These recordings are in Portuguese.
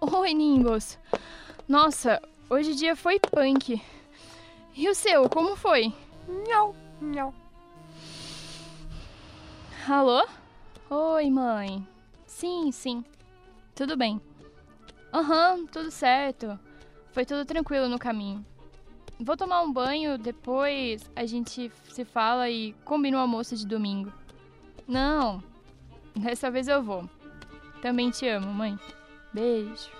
Oi, Nimbus. Nossa, hoje o dia foi punk. E o seu, como foi? Nhau, nhau. Alô? Oi, mãe. Sim, sim. Tudo bem. Aham, tudo certo. Foi tudo tranquilo no caminho. Vou tomar um banho, depois a gente se fala e combina o almoço de domingo. Não, dessa vez eu vou. Também te amo, mãe. Beijo.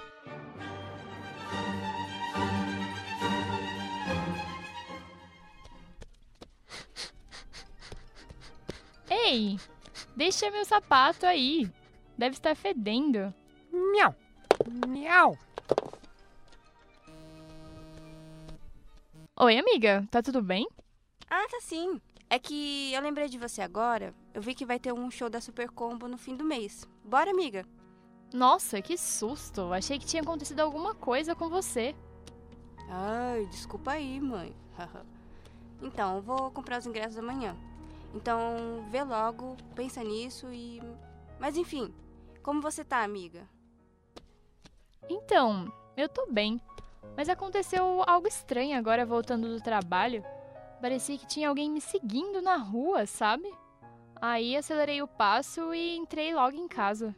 Ei, deixa meu sapato aí. Deve estar fedendo. Miau, miau. Oi, amiga, tá tudo bem? Ah, tá sim. É que eu lembrei de você agora. Eu vi que vai ter um show da Super Combo no fim do mês. Bora, amiga. Nossa, que susto! Achei que tinha acontecido alguma coisa com você. Ai, desculpa aí, mãe. então, eu vou comprar os ingressos amanhã. Então, vê logo, pensa nisso e. Mas enfim, como você tá, amiga? Então, eu tô bem. Mas aconteceu algo estranho agora voltando do trabalho. Parecia que tinha alguém me seguindo na rua, sabe? Aí acelerei o passo e entrei logo em casa.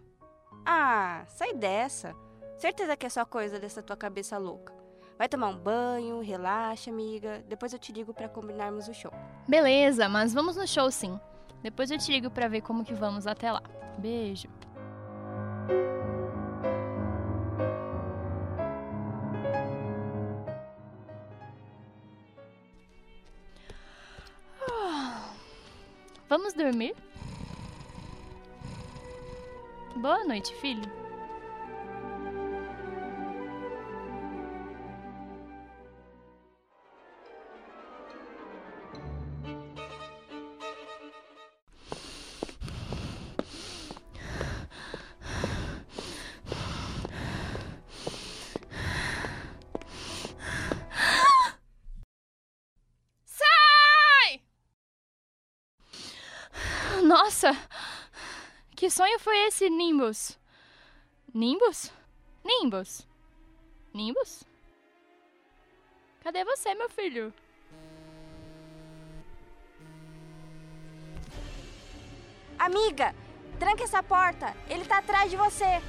Ah, sai dessa. Certeza que é só coisa dessa tua cabeça louca. Vai tomar um banho, relaxa, amiga. Depois eu te ligo para combinarmos o show. Beleza, mas vamos no show sim. Depois eu te ligo para ver como que vamos até lá. Beijo. Vamos dormir? Boa noite, filho. Nossa! Que sonho foi esse, Nimbus? Nimbus? Nimbus? Nimbus? Cadê você, meu filho? Amiga, tranca essa porta. Ele tá atrás de você.